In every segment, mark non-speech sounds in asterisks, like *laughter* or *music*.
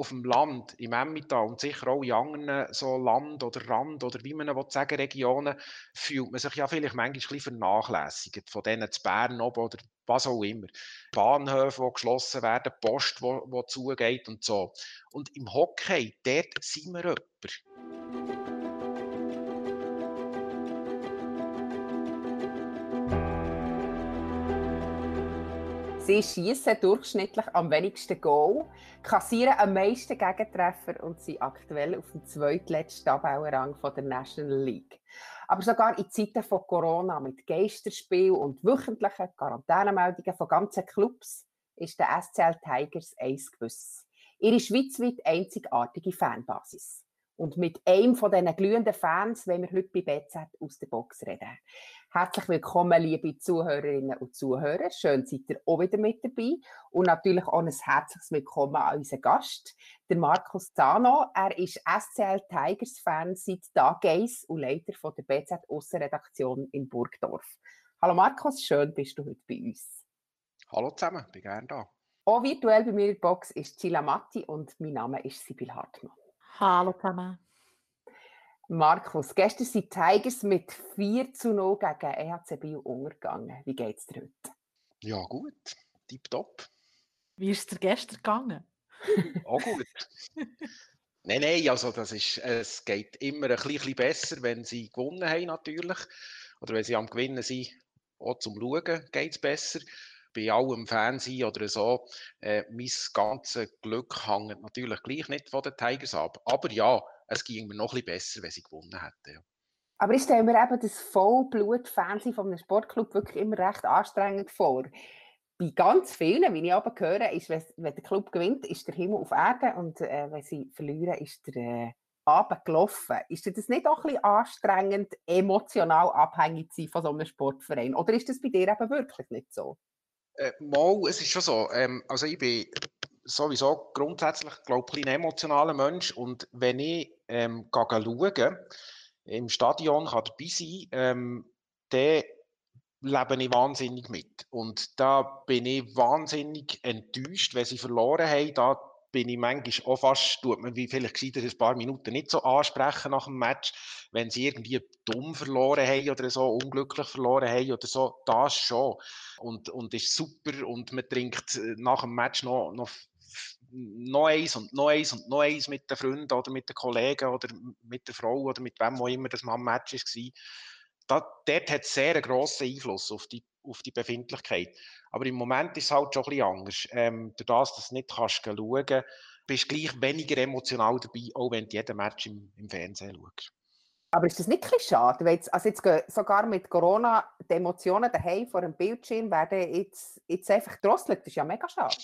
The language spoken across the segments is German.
auf dem Land, im Emmental und sicher auch in anderen so Land- oder Rand- oder wie man sagen Regionen, fühlt man sich ja vielleicht manchmal ein vernachlässigt von denen zu Bern oben oder was auch immer. Bahnhöfe, die geschlossen werden, Post, die zugeht und so. Und im Hockey, dort sind wir jemand. Sie schießen durchschnittlich am wenigsten Goal, kassieren am meisten Gegentreffer und sind aktuell auf dem zweitletzten Tabellenrang der National League. Aber sogar in Zeiten von Corona mit Geisterspiel und wöchentlichen Quarantänemeldungen von ganzen Clubs ist der SCL Tigers eins gewiss. Ihre schweizweit einzigartige Fanbasis. Und mit einem von diesen glühenden Fans wollen wir heute bei BZ aus der Box reden. Herzlich willkommen, liebe Zuhörerinnen und Zuhörer. Schön, seid ihr auch wieder mit dabei. Und natürlich auch ein herzliches Willkommen an unseren Gast, der Markus Zano. Er ist SCL Tigers-Fan seit Tag 1 und Leiter von der BZ Aussenredaktion in Burgdorf. Hallo Markus, schön bist du heute bei uns. Hallo zusammen, bin gerne da. Auch virtuell bei mir in der Box ist Gila Matti und mein Name ist Sibyl Hartmann. Hallo zusammen. Markus, gestern sind Tigers mit 4 zu 0 gegen EHC Biel untergegangen. Wie geht es dir heute? Ja, gut. Tipptopp. Wie ist es dir gestern gegangen? Auch gut. *laughs* nein, nein, also das ist, es geht immer ein bisschen besser, wenn sie gewonnen haben natürlich. Oder wenn sie am Gewinnen sind, auch zum Schauen geht es besser bei allem Fernsehen oder so, äh, mein ganzes Glück hängt natürlich gleich nicht von den Tigers ab. Aber ja, es ging mir noch ein besser, wenn sie gewonnen hätten. Aber ich stelle mir eben das Vollblut-Fernsehen von einem Sportclub wirklich immer recht anstrengend vor. Bei ganz vielen, wie ich aber höre, ist, wenn, wenn der Club gewinnt, ist der Himmel auf Erde und äh, wenn sie verlieren, ist der äh, Abend gelaufen. Ist das nicht auch ein bisschen anstrengend, emotional abhängig zu sein von so einem Sportverein? Oder ist das bei dir eben wirklich nicht so? Äh, mal, es ist schon so. Ähm, also ich bin sowieso grundsätzlich, glaube ein emotionaler Mensch und wenn ich ähm, schaue, im Stadion kann dabei sein, ähm, dann lebe ich wahnsinnig mit. Und da bin ich wahnsinnig enttäuscht, wenn sie verloren haben. Da bin ich manchmal auch fast, tut man wie vielleicht gesagt, ein paar Minuten nicht so ansprechen nach dem Match, wenn sie irgendwie dumm verloren haben oder so, unglücklich verloren haben oder so, das schon. Und, und ist super und man trinkt äh, nach dem Match noch, noch noch eins und noch eins und noch eins mit den Freunden oder mit den Kollegen oder mit der Frau oder mit wem auch immer das man am Match war. Da, dort hat es sehr einen grossen Einfluss auf die, auf die Befindlichkeit. Aber im Moment ist es halt schon ein bisschen anders. Ähm, durch das, dass du nicht kannst schauen kannst, bist du gleich weniger emotional dabei, auch wenn du jeden Match im, im Fernsehen schaust. Aber ist das nicht ein schade? Weil jetzt, also jetzt sogar mit Corona die Emotionen daheim vor dem Bildschirm werden jetzt, jetzt einfach drosselt. Das ist ja mega schade.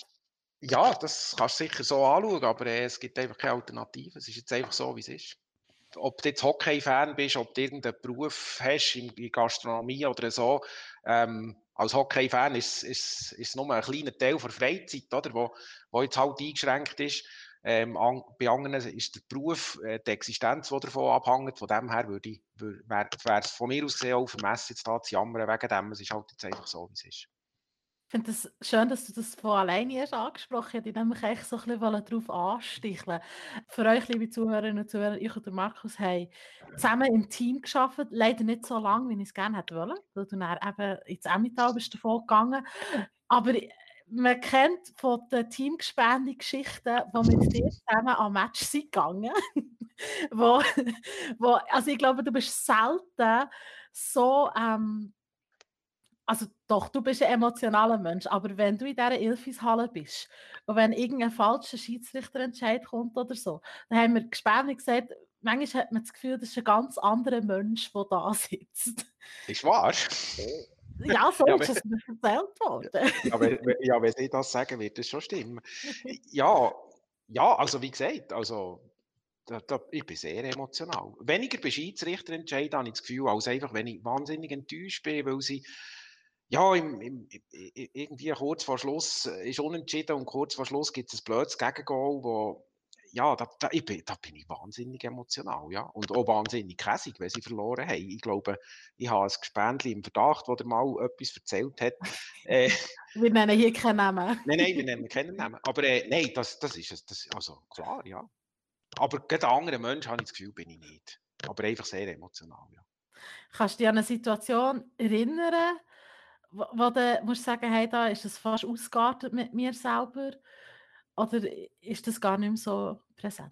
Ja, das kannst du sicher so anschauen, aber äh, es gibt einfach keine Alternative. Es ist jetzt einfach so, wie es ist. Ob du jetzt Hockey-Fan bist, ob du irgendeinen Beruf hast in, in Gastronomie oder so, ähm, als Hockey-Fan ist, ist nur ein kleiner Teil der Freizeit, oder, wo, wo jetzt halt eingeschränkt ist. Ähm, an, bei anderen ist der Beruf, äh, die Existenz, die davon abhängt. Von dem her würde ich, wäre es von mir aus gesehen auch vermessen, jetzt da zu jammern wegen dem. Es ist halt jetzt einfach so, wie es ist. Ich finde es das schön, dass du das von alleine hast angesprochen hast. Ich nämlich eigentlich so ein bisschen darauf ansticheln. Für euch, liebe Zuhörerinnen und Zuhörer, ich und der Markus haben zusammen im Team geschafft. Leider nicht so lange, wie ich es gerne hätte wollen, weil du dann eben ins Emmental bist davon gegangen. Aber man kennt von den Teamgespende-Geschichten, die mit dir zusammen am Match sind gegangen. *laughs* wo, wo, also ich glaube, du bist selten so ähm, also doch, du bist ein emotionaler Mensch, aber wenn du in dieser Ilfishalle bist und wenn irgendein falscher Schiedsrichterentscheid kommt oder so, dann haben wir gespannt gesagt, manchmal hat man das Gefühl, das ist ein ganz anderer Mensch, der da *laughs* sitzt. Ist wahr? Ja, *laughs* so ja, ist es mir erzählt worden. Ja, wenn, ja, wenn ich das sagen, wird das schon stimmen. Ja, ja, also wie gesagt, also da, da, ich bin sehr emotional. Weniger bei Schiedsrichterentscheid habe ich das Gefühl, als einfach, wenn ich wahnsinnig enttäuscht bin, weil sie ja, im, im, irgendwie kurz vor Schluss äh, ist unentschieden und kurz vor Schluss gibt es ein blödes Gegengol, wo ja, da, da, ich bin, da bin ich wahnsinnig emotional, ja. Und auch wahnsinnig käsig, wenn sie verloren haben. Ich glaube, ich habe ein Gespendli im Verdacht, das mal etwas erzählt hat. *laughs* Äh, wir nennen hier keinen Namen. nein, nein, wir nennen keinen Namen. Aber äh, nein, das, das ist das, also klar, ja. Aber gerade ein anderer Mensch, habe ich das Gefühl, bin ich nicht. Aber einfach sehr emotional, ja. Kannst du dich an eine Situation erinnern, wo, du musst sagen, hey, da ist es fast ausgeartet mit mir selber? Oder ist das gar nicht mehr so präsent?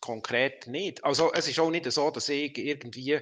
Konkret nicht. Also es ist auch nicht so, dass ich irgendwie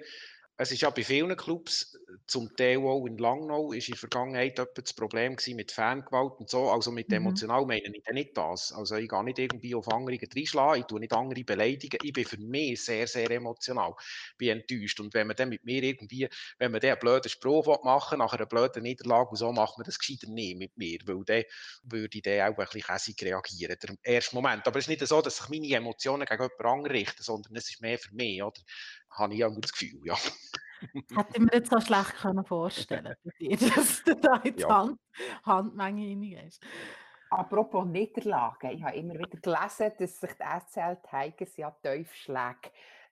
es ist ja bei vielen Clubs, zum Teil auch in Langnau, ist in der Vergangenheit das Problem mit Fangewalt und so, also mit mhm. emotional meine ich nicht das. Also ich gehe nicht irgendwie auf andere reinschlagen, ich tue nicht andere beleidigen, ich bin für mich sehr, sehr emotional, bin enttäuscht und wenn man dann mit mir irgendwie, wenn man dann einen blöden Spruch machen nach einer blöden Niederlage und so, macht man das gescheiter nicht mit mir, weil dann würde ich dann auch ein bisschen käsig reagieren, im ersten Moment. Aber es ist nicht so, dass sich meine Emotionen gegen jemand anderen richten, sondern es ist mehr für mich, oder? Habe ich auch das Gefühl, ja. Hätte ich mir jetzt so schlecht können vorstellen *laughs* dass du da in die ja. Hand, Handmenge hineingehst. Apropos Niederlagen, ich habe immer wieder gelesen, dass sich die SCL Tigers ja Tiefschläge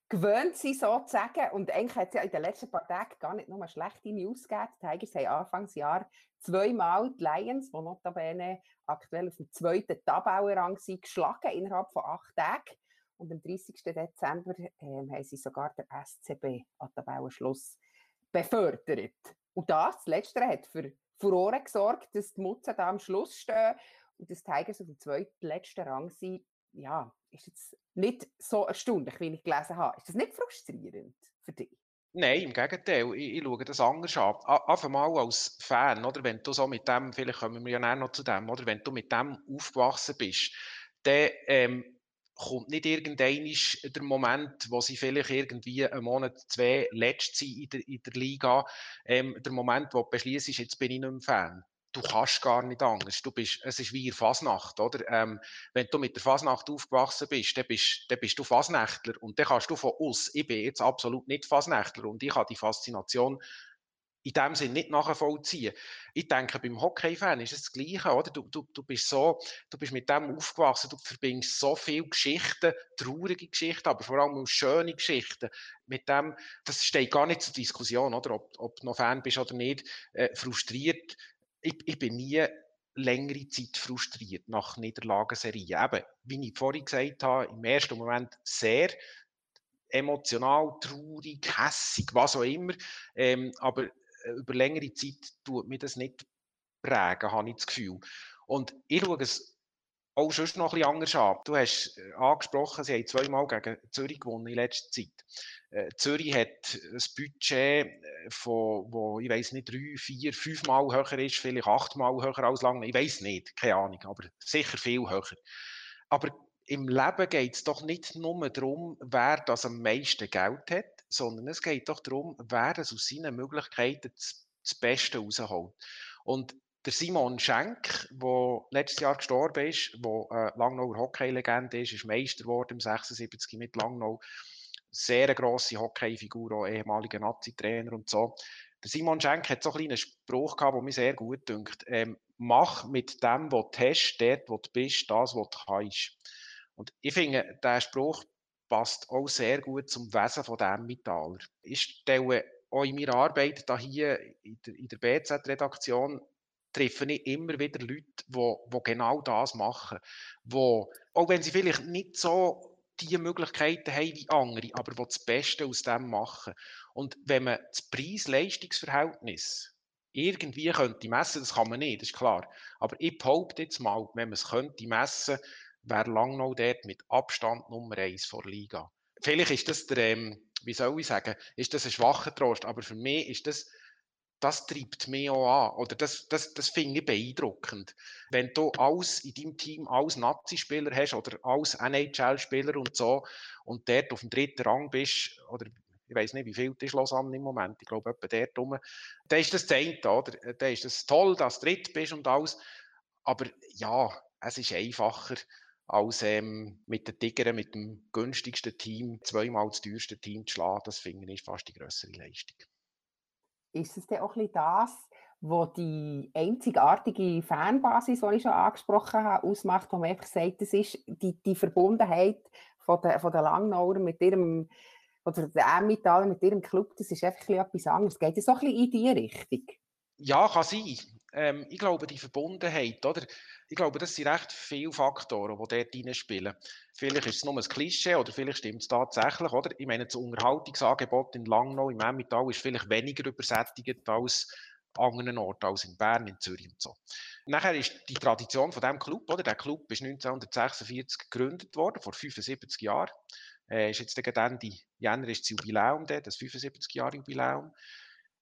gewöhnt sind, sozusagen. Und eigentlich hat es ja in den letzten paar Tagen gar nicht nur schlechte News gegeben. Die Tigers haben Anfangsjahr zweimal die Lions, die notabene aktuell auf dem zweiten Tabellenrang sind, geschlagen innerhalb von acht Tagen. Und am 30. Dezember ähm, haben sie sogar der SCB an Tabellenschluss befördert. Und das, das Letztere, hat für Furore gesorgt, dass die Mutzen da am Schluss stehen und dass die Tigers auf dem zweiten letzten Rang sind. Ja, ist jetzt nicht so erstaunlich, wie ich gelesen habe. Ist das nicht frustrierend für dich? Nein, im Gegenteil. Ich, ich schaue das anders an. Auf einmal als Fan, oder? Wenn du so mit dem, vielleicht kommen wir ja noch zu dem, oder? Wenn du mit dem aufgewachsen bist, dann ähm, kommt nicht irgendein der Moment, wo sie vielleicht irgendwie einen Monat, zwei letzt sind in der, in der Liga, ähm, der Moment, wo du beschließt, jetzt bin ich nicht mehr Fan. Du kannst gar nicht anders. Du bist, es ist wie in Fasnacht, oder? Ähm, wenn du mit der Fasnacht aufgewachsen bist, dann bist, dann bist du Fasnächtler und dann kannst du von uns, ich bin jetzt absolut nicht Fasnächtler und ich habe die Faszination in dem Sinne nicht nachvollziehen. Ich denke, beim Hockey-Fan ist es das Gleiche, oder? Du, du, du bist so, du bist mit dem aufgewachsen, du verbindest so viele Geschichten, traurige Geschichten, aber vor allem schöne Geschichten. Mit dem, das steht gar nicht zur Diskussion, oder? Ob, ob du noch Fan bist oder nicht, äh, frustriert. Ich, ich bin nie längere Zeit frustriert nach Niederlagenserien. Eben, wie ich vorhin gesagt habe, im ersten Moment sehr emotional, traurig, hässig, was auch immer. Ähm, aber über längere Zeit tut mir das nicht prägen, habe ich das Gefühl. Und ich schaue es auch schon noch bisschen anders an. Du hast äh, angesprochen, sie haben zweimal gegen Zürich gewonnen in letzter Zeit. Äh, Zürich hat ein Budget, von, wo ich weiß nicht, drei, vier, fünfmal höher ist, vielleicht achtmal höher als lange. Ich weiß nicht, keine Ahnung, aber sicher viel höher. Aber im Leben geht es doch nicht nur darum, wer das am meisten Geld hat, sondern es geht doch darum, wer es aus seinen Möglichkeiten das, Beste rausholt. Und der Simon Schenk, der letztes Jahr gestorben ist, der eine Langnauer Hockey-Legende ist, ist Meister geworden im 76 mit Langnau. Sehr grosse Hockey-Figur, auch ehemaliger Nazi-Trainer und so. Der Simon Schenk hat so einen kleinen Spruch gehabt, der mir sehr gut dünkt. Ähm, mach mit dem, was du hast, dort, wo du bist, das, was du kannst. Und ich finde, der Spruch passt auch sehr gut zum Wesen von dem Metaller. Ich stelle auch in meiner Arbeit da hier in der, BZ-Redaktion treffe ich immer wieder Leute, die, die genau das machen. Wo, auch wenn sie vielleicht nicht so die Möglichkeiten haben wie andere, aber die das Beste aus dem machen. Und wenn man das Preis-Leistungs-Verhältnis irgendwie könnte messen, das kann man nicht, das ist klar. Aber ich behaupte jetzt mal, wenn man es könnte messen, wäre Langnau dort mit Abstand Nummer eins vor Liga. Vielleicht ist das der, ähm, wie soll ich sagen, ist das ein schwacher Trost, aber für mich ist das, das treibt mich auch an. Oder das, das, das finde ich beeindruckend. Wenn du alles in deinem Team als Nazi-Spieler hast oder als NHL-Spieler und so und dort auf dem dritten Rang bist, oder ich weiß nicht, wie viel ist Lausanne im Moment, ich glaube etwa dort rum, dann ist das Zehnte, oder? Dann ist das toll, dass du dritt bist und alles. Aber ja, es ist einfacher, als ähm, mit den Tigern, mit dem günstigsten Team, zweimal das teuerste Team zu schlagen, das finde ich fast die größere Leistung. Ist es denn auch ein bisschen das, wo die einzigartige Fanbasis, die ich schon angesprochen habe, ausmacht, wo man einfach sagt, das ist die, die Verbundenheit von der, von der Langnauer mit ihrem, oder der Emmentaler mit ihrem Club, das ist einfach etwas anderes. Geht es so ein bisschen in diese Richtung? Ja, kann sein. Ähm, ich glaube, die Verbundenheit, oder? Ich glaube, das sind recht viele Faktoren, die dort reinspielen. Vielleicht ist es nur ein Klischee oder vielleicht stimmt es tatsächlich, oder? Ich meine, das Unterhaltungsangebot in Langnau, im Emmental, ist vielleicht weniger übersättigt als anderen Orten, als in Bern, in Zürich und so. Nachher ist die Tradition von diesem Club, oder? Der Club ist 1946 gegründet worden, vor 75 Jahren. Äh, ist jetzt Ende Jänner ist das Jubiläum, das 75-Jahre-Jubiläum.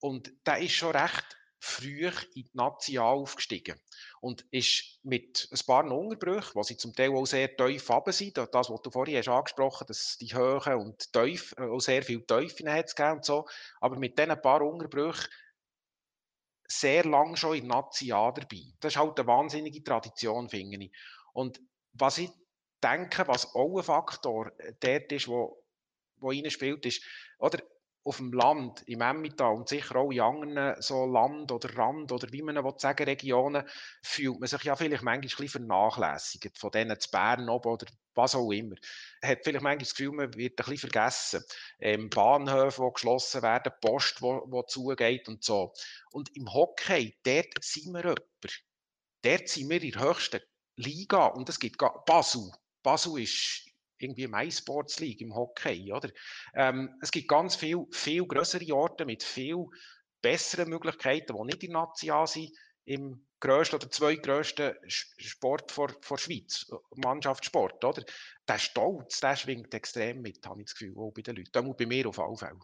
Und der ist schon recht früh in die Nazi aufgestiegen und ist mit ein paar Unterbrüchen, die sie zum Teil auch sehr tief runter sind, das, was du vorhin hast angesprochen dass die Höhen und Teuf, äh, auch sehr viel Teufel hat es und so, aber mit diesen paar Unterbrüchen sehr lang schon in Nazi dabei. Das ist halt eine wahnsinnige Tradition, finde ich. Und was ich denke, was auch ein Faktor äh, dort ist, wo, wo reinspielt, ist, oder, auf dem Land, im Emmental und sicher auch in anderen so Land- oder Rand- oder wie man sagen, Regionen, fühlt man sich ja vielleicht manchmal ein bisschen vernachlässigt von denen zu Bern oben oder was auch immer. Man hat vielleicht manchmal das Gefühl, man wird ein bisschen vergessen. Ähm, Bahnhöfe, die geschlossen werden, Post, die zugeht und so. Und im Hockey, dort sind wir jemand. Dort sind wir in der höchsten Liga und es gibt Basel. Basel ist irgendwie MySports League im Hockey, oder? Ähm, es gibt ganz viel, viel größere Orte mit viel besseren Möglichkeiten, die nicht in National sind, im grössten oder zweitgrössten Sport vor, vor Schweiz, Mannschaftssport, oder? Der Stolz, der schwingt extrem mit, habe ich das Gefühl, auch bei den Leuten. Das bei mir auf alle Fälle.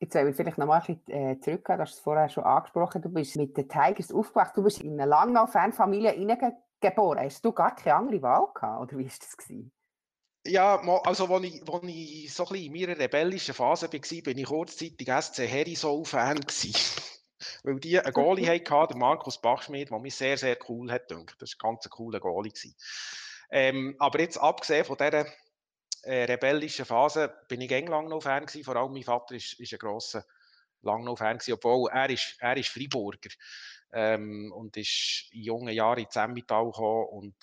Jetzt will ich vielleicht noch mal ein bisschen äh, zurückgehen, du hast es vorher schon angesprochen, du bist mit den Tigers aufgewachsen, du bist in eine Langnau-Fanfamilie hineingeboren. Hast du gar keine andere Wahl gehabt, oder wie war das? Gewesen? Ja, also als ich, als ich so ein bisschen in meiner rebellischen Phase war, bin ich kurzzeitig SC Herisol-Fan *laughs* Weil die einen Goalie *laughs* hatten, der Markus Bachschmidt, der mich sehr, sehr cool hat gedacht. Das war ein ganz cooler Goalie. Ähm, aber jetzt abgesehen von dieser äh, rebellischen Phase bin ich eng noch Fan gewesen. Vor allem mein Vater ist, ist ein grosser Langnau-Fan gewesen, obwohl er ist, er ist Freiburger ähm, und ist in jungen Jahren in Zemmital gekommen und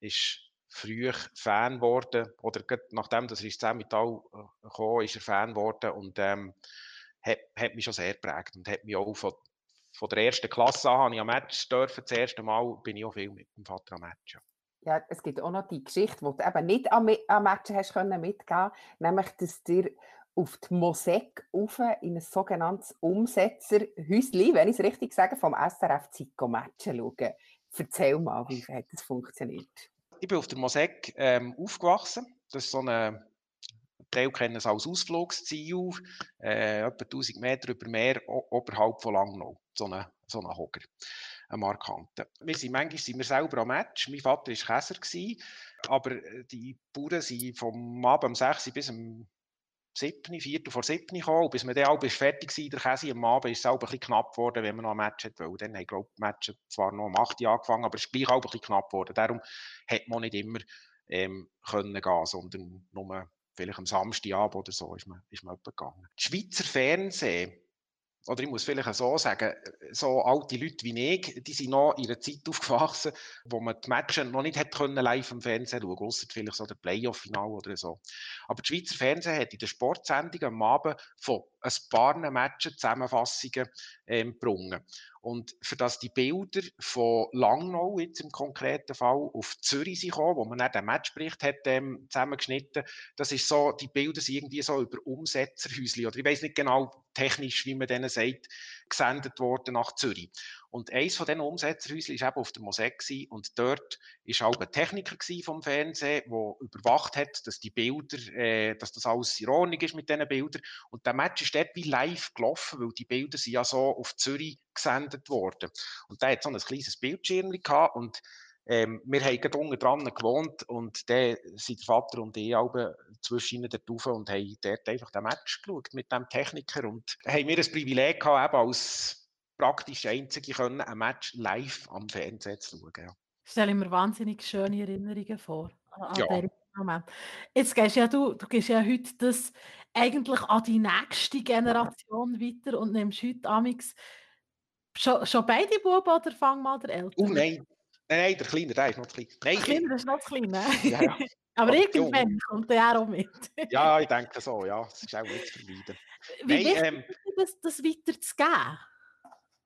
ist früh Fan geworden, oder nachdem er ins Zemmital äh, kam, ist er Fan geworden und ähm, hat, hat mich schon sehr geprägt und hat mich auch von, von der ersten Klasse an, ich am Match dürfen, das erste Mal bin ich auch viel mit dem Vater am Match. Ja. Ja, es gibt auch noch die Geschichte, die du eben nicht am, am Match hast können mitgeben nämlich, dass dir auf die Mosek rauf in ein sogenanntes Umsetzerhäuschen, wenn ich es richtig sage, vom SRF Zico Matchen schauen. Erzähl mal, wie hat das funktioniert? Ich bin auf der Mosek ähm, aufgewachsen. Das ist so eine, Teil kennen es als Ausflugsziel, äh, etwa 1000 Meter über Meer oberhalb von Langnau. So eine, so eine Hocker, eine Markante. Wir sind, manchmal sind wir selber am Match. Mein Vater war Käser, aber äh, die Bauern sind vom Abend um 6 Uhr bis um 7, Viertel vor 7 gekommen. Bis man dann auch fertig war, der Käse am Abend, ist es auch ein bisschen knapp geworden, wenn man noch ein Match hat. Weil dann haben, glaube die Matches zwar noch um 8 Uhr angefangen, aber es ist gleich auch ein bisschen knapp geworden. Darum hat man nicht immer ähm, können gehen, sondern nur vielleicht am Samstagabend oder so ist man, ist man gegangen. Die Schweizer Fernsehen oder ich muss vielleicht so sagen, so alte Leute wie ich, die sind noch in einer Zeit aufgewachsen, wo man die Matches noch nicht hat können live im Fernsehen schauen, außer vielleicht so der Playoff-Final oder so. Aber die Schweizer Fernsehen hat in der Sportsendung am Abend von ein paar Matches Zusammenfassungen ähm, gebrungen. Und für das die Bilder von Langnau jetzt im konkreten Fall auf Zürich sind gekommen, wo man dann den Matchbericht hat ähm, zusammengeschnitten, das ist so, die Bilder sind irgendwie so über Umsetzerhäusli oder ich weiß nicht genau technisch, wie man denen sagt, gesendet worden nach Zürich. Und eins von diesen Umsetzerhäuschen war eben auf der Mosek und dort war auch ein Techniker vom Fernsehen, der überwacht hat, dass die Bilder, äh, dass das alles in Ordnung ist mit diesen Bildern. Und der Match ist dort wie live gelaufen, weil die Bilder sind ja so auf Zürich gesendet worden. Und der hat so ein kleines Bildschirm gehabt und ähm, wir haben gerade unten dran gewohnt und dann sind der Vater und ich auch zwischen ihnen dort und haben dort einfach den Match geschaut mit dem Techniker und haben wir das Privileg gehabt, eben als praktisch Einzige können, ein Match live am Fernsehen zu schauen. Ja. Stelle mir wahnsinnig schöne Erinnerungen vor an ja. Moment. Jetzt gehst ja du, du gehst ja heute das eigentlich an die nächste Generation weiter und nimmst heute amix Schon, schon beide Buben oder fang mal der Ältere? Oh nein, nein, nein, der Kleine, der ist noch klein. Nein, der Kleine ist noch klein, ne? Ja, ja. Aber irgendwann kommt er auch mit. ja, ich denke so, ja, das ist auch nicht zu vermeiden. Wie wichtig ähm, ist das, das weiterzugeben?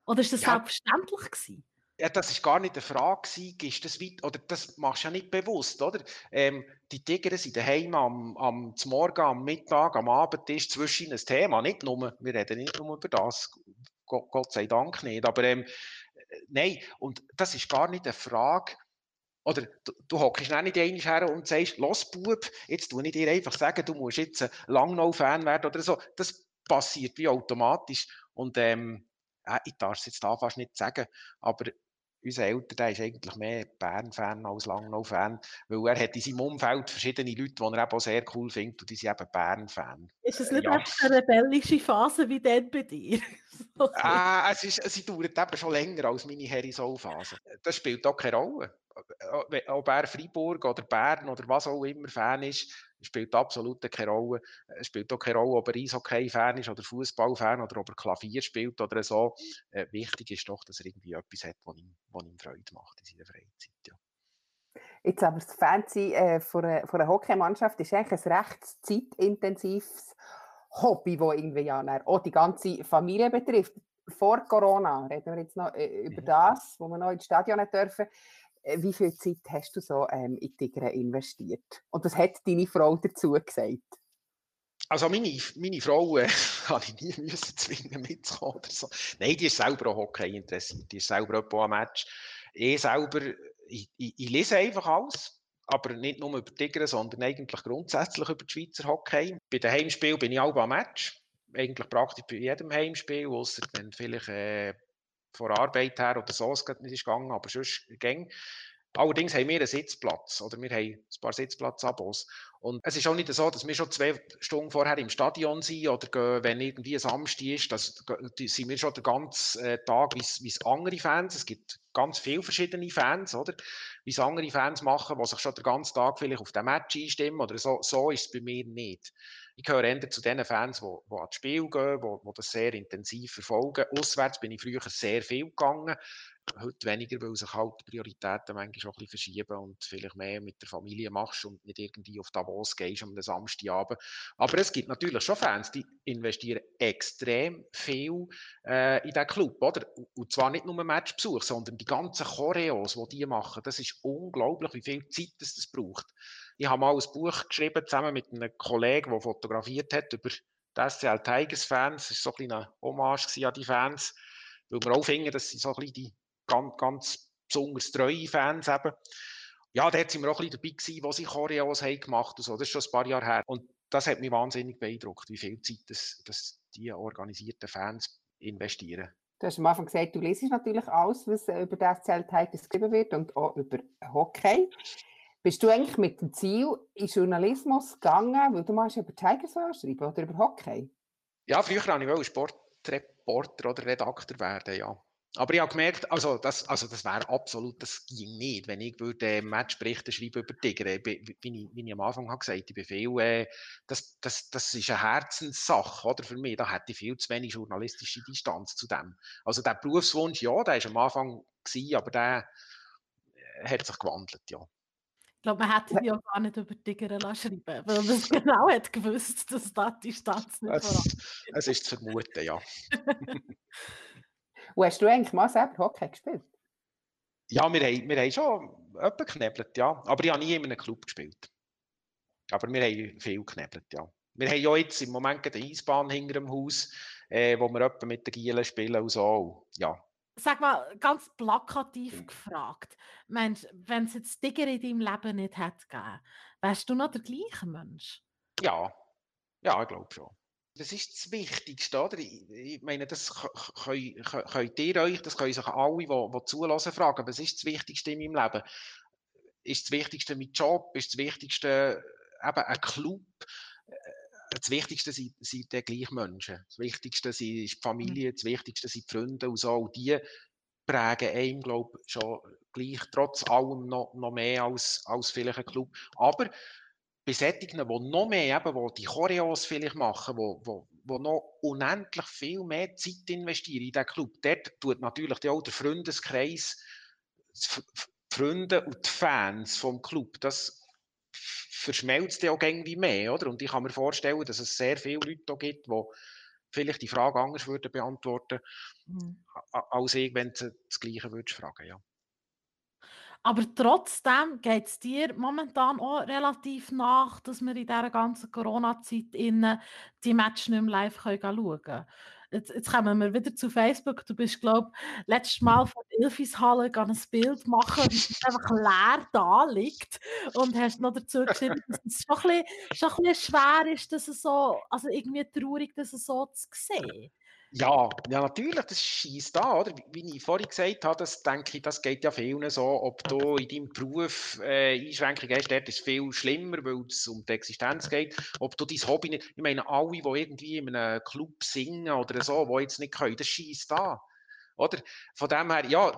Oder ist das Ja. selbstverständlich gewesen? Ja, das ist gar nicht eine Frage du das weit, oder das machst du ja nicht bewusst, oder? Ähm, die Tiger sind daheim am, am Morgen, am Mittag, am Abend ist zwischen ein Thema, nicht nur, wir reden nicht nur über das, Gott, Gott sei Dank nicht, aber ähm, äh, nein, und das ist gar nicht eine Frage, oder du, hockst nicht einmal her und sagst, los Bub, jetzt tu ich dir einfach sagen, du musst jetzt ein Langnau-Fan werden oder so, das passiert wie automatisch. Und ähm, ich darf es jetzt da fast nicht sagen, aber unser Älter, der ist eigentlich mehr Bern-Fan als Langnau-Fan, weil er hat in seinem Umfeld verschiedene Leute, die er eben auch sehr cool findet und die sind eben Bern-Fan. Ist es Äh, nicht ja. echt eine rebellische Phase wie dann bei dir? *laughs* Ah, es, ist, sie dauert eben schon länger als meine Harry-Soul-Phase. Das spielt auch keine Rolle. Ob- Ob er Freiburg oder Bern oder was auch immer Fan ist, spielt absolut keine Rolle. Es spielt auch keine Rolle, ob er Eishockey-Fan ist oder Fußball-Fan oder ob er Klavier spielt oder so. Äh, wichtig ist doch, dass er irgendwie etwas hat, was ihm, was ihm Freude macht in seiner Freizeit. Ja. Jetzt aber das Fancy äh, von, einer, einer Hockeymannschaft ist eigentlich ein recht zeitintensives Hobby, das irgendwie ja auch die ganze Familie betrifft. Vor Corona reden wir jetzt noch äh, über Mhm. das, wo wir noch ins Stadion nicht dürfen. Äh, Wie viel Zeit hast du so ähm, in Tigre investiert? Und was hat deine Frau dazu gesagt? Also meine, meine Frau äh, *laughs* habe ich nie müssen zwingen mitzukommen oder so. Nein, die ist selber auch Hockey interessiert. Die ist selber auch am Match. Ich selber, ich, ich, ich lese einfach alles. Aber nicht nur über Tigre, sondern eigentlich grundsätzlich über die Schweizer Hockey. Bei den Heimspielen bin ich auch am Match. Eigentlich praktisch bei jedem Heimspiel, außer wenn vielleicht äh, von der Arbeit her oder so es gerade nicht ist gegangen, aber sonst gang. Allerdings haben wir einen Sitzplatz oder wir haben ein paar Sitzplatzabos. Und es ist auch nicht so, dass wir schon zwei Stunden vorher im Stadion sind oder gehen, wenn irgendwie ein Samstag ist, das, sind wir schon den ganzen äh, Tag, wie es andere Fans, es gibt ganz viele verschiedene Fans, oder? Wie es andere Fans machen, die sich schon den ganzen Tag vielleicht auf den Match einstimmen oder so. So ist es bei mir nicht. Ich gehöre eher zu den Fans, die, die ans Spiel gehen, die, die das sehr intensiv verfolgen. Auswärts bin ich früher sehr viel gegangen. Heute weniger, weil sich halt die Prioritäten manchmal auch ein bisschen verschieben und vielleicht mehr mit der Familie machst und nicht irgendwie auf Davos gehst am Samstagabend. Aber es gibt natürlich schon Fans, die investieren extrem viel äh, in diesen Club, oder? Und zwar nicht nur Matchbesuch, sondern die ganzen Choreos, die die machen. Das ist unglaublich, wie viel Zeit das, das braucht. Ich habe mal ein Buch geschrieben, zusammen mit einem Kollegen, der fotografiert hat über die SCL Tigers Fans. Das war so ein eine Hommage an die Fans, weil wir auch finden, dass sie so ein bisschen die ganz, ganz besonders treue Fans eben. Ja, da sind wir auch ein bisschen dabei gewesen, wo sie Choreos haben gemacht und so. Das ist schon ein paar Jahre her. Und das hat mich wahnsinnig beeindruckt, wie viel Zeit das, das die organisierten Fans investieren. Du hast am Anfang gesagt, du lesest natürlich alles, was äh, über die SCL Tigers geschrieben wird und auch über Hockey. Bist du eigentlich mit dem Ziel in Journalismus gegangen, weil du machst über Tigers schreiben oder über Hockey? Ja, früher wollte ich Sportreporter oder Redakteur werden, ja. Aber ich habe gemerkt, also das, also das wäre absolut, das ging nicht, wenn ich würde Matchberichte schreiben über Tigre, wie, wie, ich, wie ich am Anfang habe gesagt, viel, äh, das, das, das ist eine Herzenssache, oder, für mich, da hätte ich viel zu wenig journalistische Distanz zu dem. Also der Berufswunsch, ja, der war am Anfang, gewesen, aber der äh, hat sich gewandelt, ja. Ich glaube, man hätte die auch gar nicht über Tigger schreiben weil man es *laughs* genau hat gewusst, dass da die Distanz nicht voran Es, es ist zu vermuten, ja. *laughs* Und hast du eigentlich mal selber Hockey gespielt? Ja, wir haben, wir haben schon jemanden geknebelt, ja. Aber ich habe nie in einem Club gespielt. Aber wir haben viel geknebelt, ja. Wir haben ja jetzt im Moment eine Eisbahn hinter dem Haus, äh, wo wir etwa mit den Gielen spielen und so. Ja. Sag mal, ganz plakativ gefragt. Mensch, wenn es jetzt Tigger in deinem Leben nicht hätte gegeben, wärst du noch der gleiche Mensch? Ja, ja, ich glaube schon. Das ist das Wichtigste, oder? Ich, meine, das könnt, könnt ihr euch, das können sich alle, die, die zulassen, fragen. Was ist das Wichtigste in meinem Leben? Ist das Wichtigste mein Job? Ist das Wichtigste eben ein Club? Das Wichtigste sind, sind die gleichen Menschen. Das Wichtigste ist die Familie, das Wichtigste sind die Freunde und so. Und die prägen einem, glaube ich, schon gleich, trotz allem noch, noch mehr als, als vielleicht ein Club. Aber bei solchen, die noch mehr, eben, die die Choreos vielleicht machen, wo, wo, die noch unendlich viel mehr Zeit investieren in diesen Club. Dort tut natürlich auch der Freundeskreis, die Freunde und die Fans vom Club, das verschmelzt ja auch irgendwie mehr, oder? Und ich kann mir vorstellen, dass es sehr viele Leute gibt, die vielleicht die Frage anders würden beantworten mhm. als ich, wenn du das Gleiche würdest fragen, ja. Aber trotzdem geht es dir momentan auch relativ nach, dass wir in dieser ganzen Corona-Zeit die Match nicht mehr live schauen können. Jetzt, jetzt kommen wir wieder zu Facebook. Du bist, glaube ich, letztes Mal von der Ilfishalle ein Bild machen, es einfach leer da liegt. Und hast noch dazu geschrieben, dass es schon ein, bisschen, schon ein bisschen schwer ist, dass es so, also irgendwie traurig, dass es so zu sehen. Ja, ja, natürlich, das schießt da, oder? Wie ich vorhin gesagt habe, das denke ich, das geht ja vielen so, ob du in deinem Beruf äh, Einschränkungen hast, dort ist viel schlimmer, weil es um die Existenz geht. Ob du dein Hobby nicht, ich meine, alle, die irgendwie in einem Club singen oder so, die jetzt nicht können, das schießt da, oder? Von dem her, ja,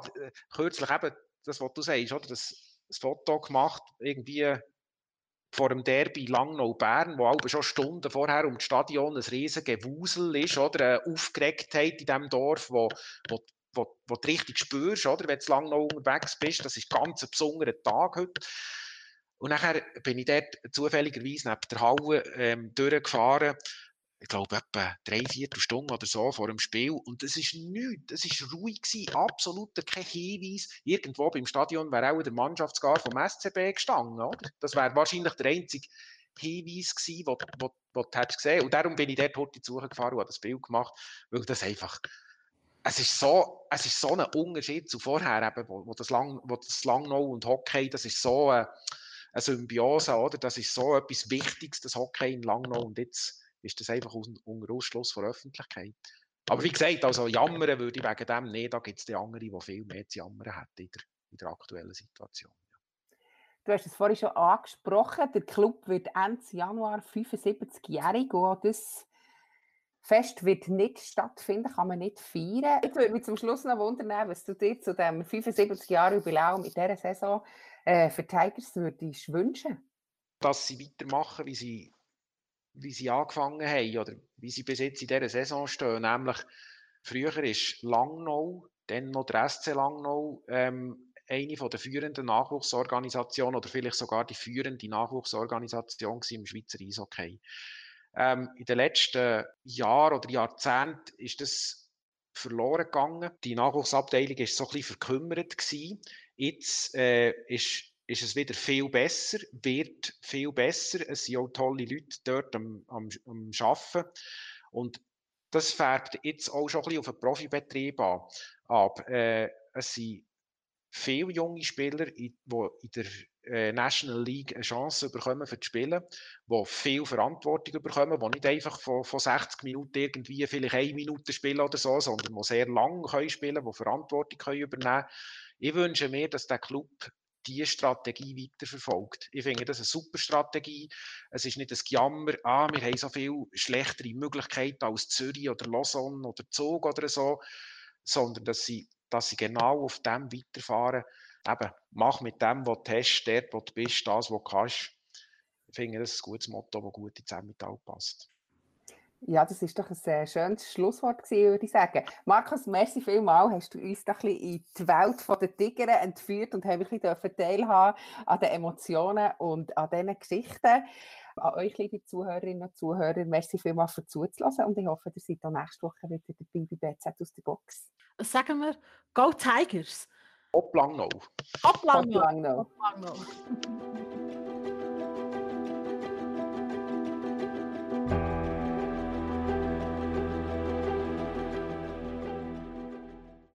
kürzlich eben, das, was du sagst, oder? Das, das Foto gemacht, irgendwie vor dem Derby Langnau-Bern, wo aber schon Stunden vorher um das Stadion ein riesiges Gewusel ist, oder eine Aufgeregtheit in diesem Dorf, wo, wo, wo, wo du richtig spürst, oder, wenn du Langnau unterwegs bist. Das ist ganz ein besonderer Tag heute. Und nachher bin ich dort zufälligerweise neben der Halle ähm, durchgefahren ich glaube, etwa drei, vier Stunden oder so vor dem Spiel. Und es ist nichts, es ist ruhig gewesen, absolut kein Hinweis. Irgendwo beim Stadion wäre auch der Mannschaftsgar vom SCB gestanden, oder? Das wäre wahrscheinlich der einzige Hinweis gewesen, den du hättest gesehen. Und darum bin ich dort heute Suche gefahren und habe das Bild gemacht, weil das einfach, es ist so, es ist so ein Unterschied zu vorher eben, wo, wo das, Lang, wo das Langnau und Hockey, das ist so eine, eine Symbiose, oder? Das ist so etwas Wichtiges, das Hockey in Langnau und jetzt ist das einfach unter Ausschluss von Öffentlichkeit. Aber wie gesagt, also jammern würde ich wegen dem nicht. Da gibt es die anderen, die viel mehr zu jammern hätten in der, in der aktuellen Situation. Du hast es vorhin schon angesprochen, der Club wird Ende Januar 75-jährig und das Fest wird nicht stattfinden, kann man nicht feiern. Ich würde mich zum Schluss noch wundern, was du dir zu dem 75-Jahre-Jubiläum in dieser Saison äh, für Tigers würdest wünschen. Dass sie weitermachen, wie sie wie sie angefangen haben oder wie sie bis jetzt in dieser Saison stehen. Nämlich, früher ist Langnau, dann noch der SC Langnau, ähm, eine der führenden Nachwuchsorganisationen oder vielleicht sogar die führende Nachwuchsorganisation im Schweizer Eishockey. Ähm, in den letzten Jahren oder Jahrzehnten ist das verloren gegangen. Die Nachwuchsabteilung war so ein bisschen verkümmert. Gewesen. Jetzt äh, ist ist es wieder viel besser, wird viel besser. Es sind auch tolle Leute dort am, am, am Arbeiten. Und das färbt jetzt auch schon ein bisschen auf den Profibetrieb an. ab. Äh, es sind viele junge Spieler, die in der äh, National League eine Chance bekommen für die Spielen, die viel Verantwortung bekommen, die nicht einfach von, von 60 Minuten irgendwie vielleicht eine Minute spielen oder so, sondern die sehr lang können spielen können, die Verantwortung können übernehmen können. Ich wünsche mir, dass der Club diese Strategie weiterverfolgt. Ich finde das eine super Strategie. Es ist nicht ein Gejammer, ah, wir haben so viel schlechtere Möglichkeiten als Zürich oder Lausanne oder Zug oder so, sondern dass sie, dass sie genau auf dem weiterfahren. Eben, mach mit dem, was du hast, dort, wo du bist, das, was du kannst. Ich finde das ein gutes Motto, das gut ins Emmental passt. Ja, das ist doch ein sehr schönes Schlusswort gewesen, würde ich sagen. Markus, merci vielmals, hast du uns da ein bisschen in die Welt der Tiger entführt und haben ein bisschen teilhaben an den Emotionen und an diesen Geschichten. An euch, liebe Zuhörerinnen und Zuhörer, merci vielmals für zuzulassen und ich hoffe, ihr seid auch nächste Woche wieder dabei bei BZ aus der Box. Sagen wir? Go Tigers! Hopp Langnau! Hopp Langnau! Hopp Langnau.